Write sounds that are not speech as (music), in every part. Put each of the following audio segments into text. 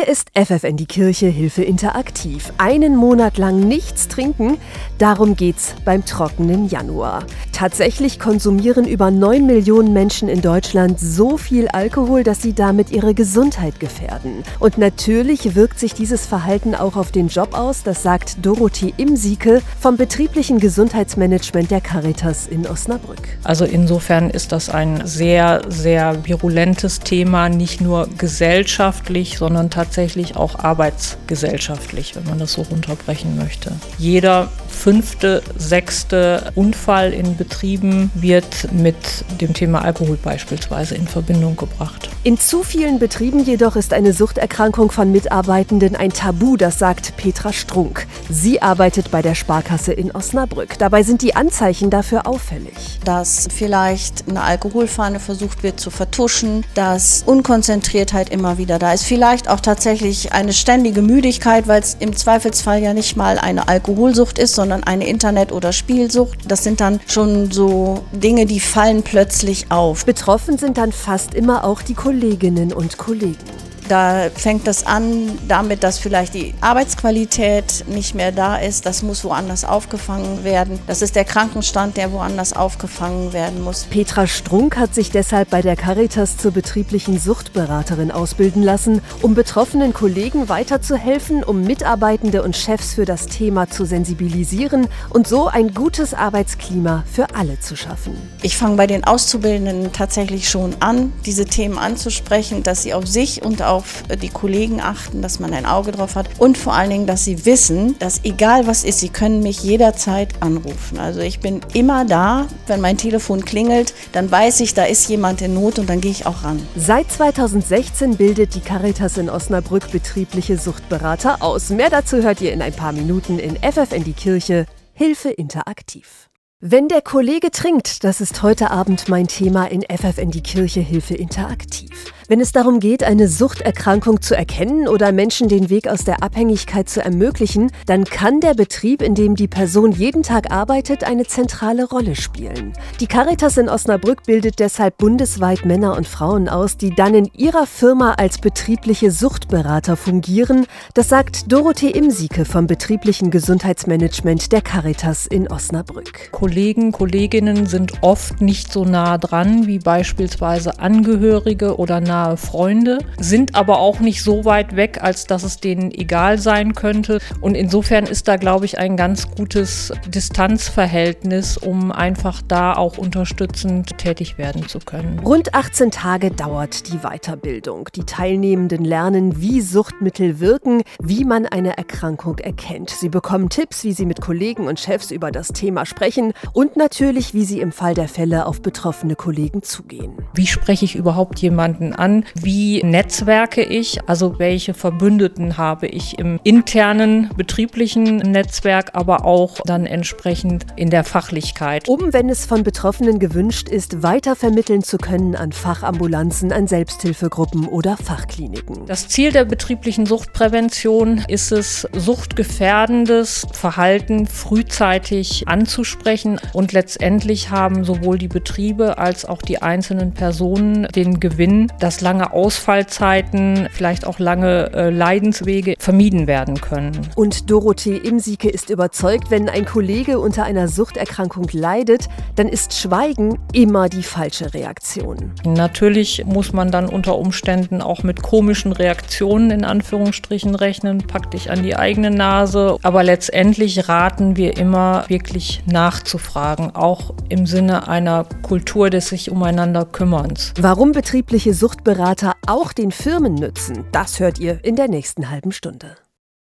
Hier ist FFN die Kirche Hilfe interaktiv. Einen Monat lang nichts trinken, darum geht's beim trockenen Januar. Tatsächlich konsumieren über 9 Millionen Menschen in Deutschland so viel Alkohol, dass sie damit ihre Gesundheit gefährden. Und natürlich wirkt sich dieses Verhalten auch auf den Job aus, das sagt Dorothee Imsieke vom betrieblichen Gesundheitsmanagement der Caritas in Osnabrück. Also insofern ist das ein sehr, sehr virulentes Thema, nicht nur gesellschaftlich, sondern tatsächlich tatsächlich auch arbeitsgesellschaftlich, wenn man das so runterbrechen möchte. Jeder fünfte, sechste Unfall in Betrieben wird mit dem Thema Alkohol beispielsweise in Verbindung gebracht. In zu vielen Betrieben jedoch ist eine Suchterkrankung von Mitarbeitenden ein Tabu, das sagt Petra Strunk. Sie arbeitet bei der Sparkasse in Osnabrück. Dabei sind die Anzeichen dafür auffällig. Dass vielleicht eine Alkoholfahne versucht wird zu vertuschen, dass Unkonzentriertheit immer wieder da ist, vielleicht auch tatsächlich eine ständige Müdigkeit, weil es im Zweifelsfall ja nicht mal eine Alkoholsucht ist, sondern eine Internet- oder Spielsucht. Das sind dann schon so Dinge, die fallen plötzlich auf. Betroffen sind dann fast immer auch die Kolleginnen und Kollegen. Da fängt das an damit, dass vielleicht die Arbeitsqualität nicht mehr da ist. Das muss woanders aufgefangen werden. Das ist der Krankenstand, der woanders aufgefangen werden muss. Petra Strunk hat sich deshalb bei der Caritas zur betrieblichen Suchtberaterin ausbilden lassen, um betroffenen Kollegen weiterzuhelfen, um Mitarbeitende und Chefs für das Thema zu sensibilisieren und so ein gutes Arbeitsklima für alle zu schaffen. Ich fange bei den Auszubildenden tatsächlich schon an, diese Themen anzusprechen, dass sie auf sich und auf auf die Kollegen achten, dass man ein Auge drauf hat und vor allen Dingen, dass sie wissen, dass egal was ist, sie können mich jederzeit anrufen. Also ich bin immer da, wenn mein Telefon klingelt, dann weiß ich, da ist jemand in Not und dann gehe ich auch ran. Seit 2016 bildet die Caritas in Osnabrück betriebliche Suchtberater aus. Mehr dazu hört ihr in ein paar Minuten in FFN die Kirche Hilfe interaktiv. Wenn der Kollege trinkt, das ist heute Abend mein Thema in FFN die Kirche Hilfe interaktiv. Wenn es darum geht, eine Suchterkrankung zu erkennen oder Menschen den Weg aus der Abhängigkeit zu ermöglichen, dann kann der Betrieb, in dem die Person jeden Tag arbeitet, eine zentrale Rolle spielen. Die Caritas in Osnabrück bildet deshalb bundesweit Männer und Frauen aus, die dann in ihrer Firma als betriebliche Suchtberater fungieren. Das sagt Dorothee Imsieke vom betrieblichen Gesundheitsmanagement der Caritas in Osnabrück. Kollegen, Kolleginnen sind oft nicht so nah dran wie beispielsweise Angehörige oder nah nahe Freunde, sind aber auch nicht so weit weg, als dass es denen egal sein könnte. Und insofern ist da, glaube ich, ein ganz gutes Distanzverhältnis, um einfach da auch unterstützend tätig werden zu können. Rund 18 Tage dauert die Weiterbildung. Die Teilnehmenden lernen, wie Suchtmittel wirken, wie man eine Erkrankung erkennt. Sie bekommen Tipps, wie sie mit Kollegen und Chefs über das Thema sprechen und natürlich, wie sie im Fall der Fälle auf betroffene Kollegen zugehen. Wie spreche ich überhaupt jemanden an? An, wie netzwerke ich, also welche Verbündeten habe ich im internen betrieblichen Netzwerk, aber auch dann entsprechend in der Fachlichkeit. Um, wenn es von Betroffenen gewünscht ist, weitervermitteln zu können an Fachambulanzen, an Selbsthilfegruppen oder Fachkliniken. Das Ziel der betrieblichen Suchtprävention ist es, suchtgefährdendes Verhalten frühzeitig anzusprechen und letztendlich haben sowohl die Betriebe als auch die einzelnen Personen den Gewinn, dass lange Ausfallzeiten, vielleicht auch lange äh, Leidenswege vermieden werden können. Und Dorothee Imsieke ist überzeugt, wenn ein Kollege unter einer Suchterkrankung leidet, dann ist Schweigen immer die falsche Reaktion. Natürlich muss man dann unter Umständen auch mit komischen Reaktionen in Anführungsstrichen rechnen, pack dich an die eigene Nase. Aber letztendlich raten wir immer wirklich nachzufragen, auch im Sinne einer Kultur des sich umeinander kümmerns. Warum betriebliche Sucht Suchtberater auch den Firmen nützen, das hört ihr in der nächsten halben Stunde.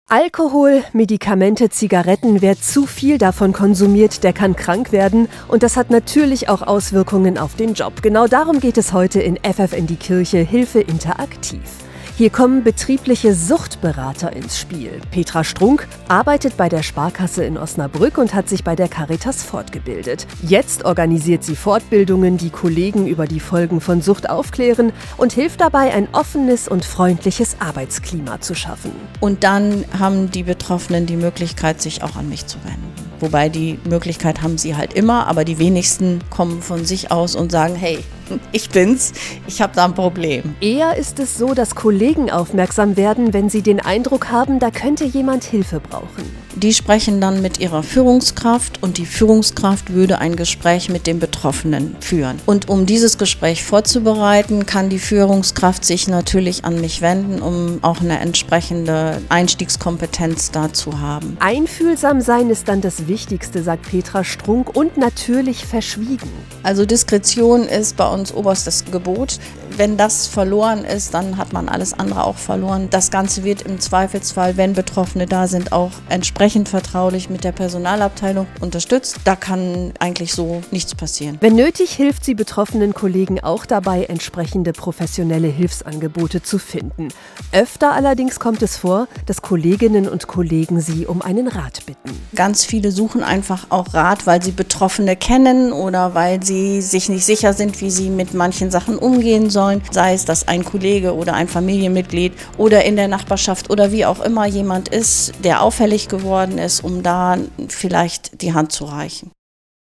Alkohol, Medikamente, Zigaretten, wer zu viel davon konsumiert, der kann krank werden und das hat natürlich auch Auswirkungen auf den Job. Genau darum geht es heute in FF in die Kirche Hilfe interaktiv. Hier kommen betriebliche Suchtberater ins Spiel. Petra Strunk arbeitet bei der Sparkasse in Osnabrück und hat sich bei der Caritas fortgebildet. Jetzt organisiert sie Fortbildungen, die Kollegen über die Folgen von Sucht aufklären und hilft dabei, ein offenes und freundliches Arbeitsklima zu schaffen. Und dann haben die Betroffenen die Möglichkeit, sich auch an mich zu wenden. Wobei die Möglichkeit haben sie halt immer, aber die wenigsten kommen von sich aus und sagen, hey, (laughs) ich bin's, ich habe da ein Problem. Eher ist es so, dass Kollegen aufmerksam werden, wenn sie den Eindruck haben, da könnte jemand Hilfe brauchen. Die sprechen dann mit ihrer Führungskraft und die Führungskraft würde ein Gespräch mit dem Betroffenen führen. Und um dieses Gespräch vorzubereiten, kann die Führungskraft sich natürlich an mich wenden, um auch eine entsprechende Einstiegskompetenz da zu haben. Einfühlsam sein ist dann das Wichtigste, sagt Petra Strunk, und natürlich verschwiegen. Also Diskretion ist bei uns oberstes Gebot. Wenn das verloren ist, dann hat man alles andere auch verloren. Das Ganze wird im Zweifelsfall, wenn Betroffene da sind, auch entsprechend entsprechend vertraulich mit der Personalabteilung unterstützt. Da kann eigentlich so nichts passieren. Wenn nötig, hilft sie betroffenen Kollegen auch dabei, entsprechende professionelle Hilfsangebote zu finden. Öfter allerdings kommt es vor, dass Kolleginnen und Kollegen sie um einen Rat bitten. Ganz viele suchen einfach auch Rat, weil sie Betroffene kennen oder weil sie sich nicht sicher sind, wie sie mit manchen Sachen umgehen sollen. Sei es, dass ein Kollege oder ein Familienmitglied oder in der Nachbarschaft oder wie auch immer jemand ist, der auffällig geworden geworden ist, um da vielleicht die Hand zu reichen.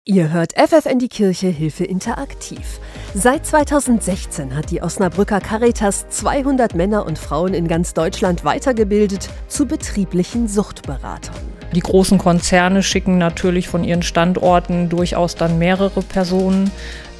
Ihr hört FFN die Kirche Hilfe interaktiv. Seit 2016 hat die Osnabrücker Caritas 200 Männer und Frauen in ganz Deutschland weitergebildet zu betrieblichen Suchtberatern. Die großen Konzerne schicken natürlich von ihren Standorten durchaus dann mehrere Personen.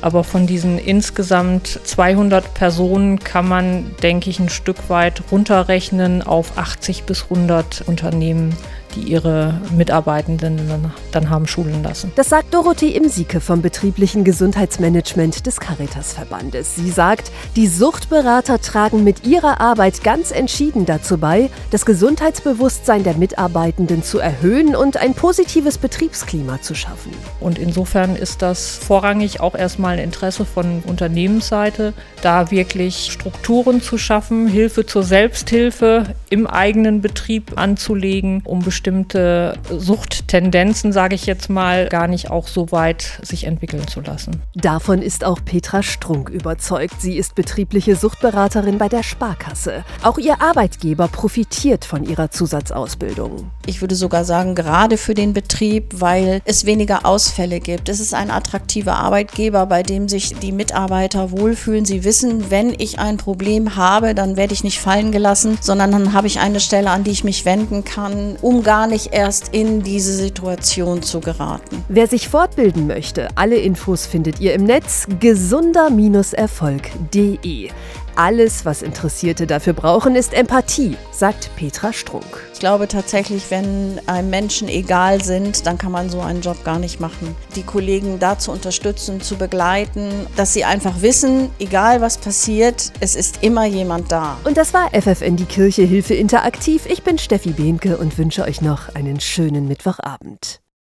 Aber von diesen insgesamt 200 Personen kann man, denke ich, ein Stück weit runterrechnen auf 80 bis 100 Unternehmen, die ihre Mitarbeitenden dann, dann haben schulen lassen. Das sagt Dorothee Imsieke vom betrieblichen Gesundheitsmanagement des Caritas-Verbandes. Sie sagt, die Suchtberater tragen mit ihrer Arbeit ganz entschieden dazu bei, das Gesundheitsbewusstsein der Mitarbeitenden zu erhöhen und ein positives Betriebsklima zu schaffen. Und insofern ist das vorrangig auch erstmal ein Interesse von Unternehmensseite, da wirklich Strukturen zu schaffen, Hilfe zur Selbsthilfe im eigenen Betrieb anzulegen, um bestimmte bestimmte Suchttendenzen, sage ich jetzt mal, gar nicht auch so weit sich entwickeln zu lassen. Davon ist auch Petra Strunk überzeugt. Sie ist betriebliche Suchtberaterin bei der Sparkasse. Auch ihr Arbeitgeber profitiert von ihrer Zusatzausbildung. Ich würde sogar sagen, gerade für den Betrieb, weil es weniger Ausfälle gibt. Es ist ein attraktiver Arbeitgeber, bei dem sich die Mitarbeiter wohlfühlen. Sie wissen, wenn ich ein Problem habe, dann werde ich nicht fallen gelassen, sondern dann habe ich eine Stelle, an die ich mich wenden kann, um gar gar nicht erst in diese Situation zu geraten. Wer sich fortbilden möchte, alle Infos findet ihr im Netz gesunder-erfolg.de. Alles, was Interessierte dafür brauchen, ist Empathie, sagt Petra Strunk. Ich glaube tatsächlich, wenn einem Menschen egal sind, dann kann man so einen Job gar nicht machen. Die Kollegen da zu unterstützen, zu begleiten, dass sie einfach wissen, egal was passiert, es ist immer jemand da. Und das war FFN die Kirche Hilfe Interaktiv. Ich bin Steffi Behnke und wünsche euch noch einen schönen Mittwochabend.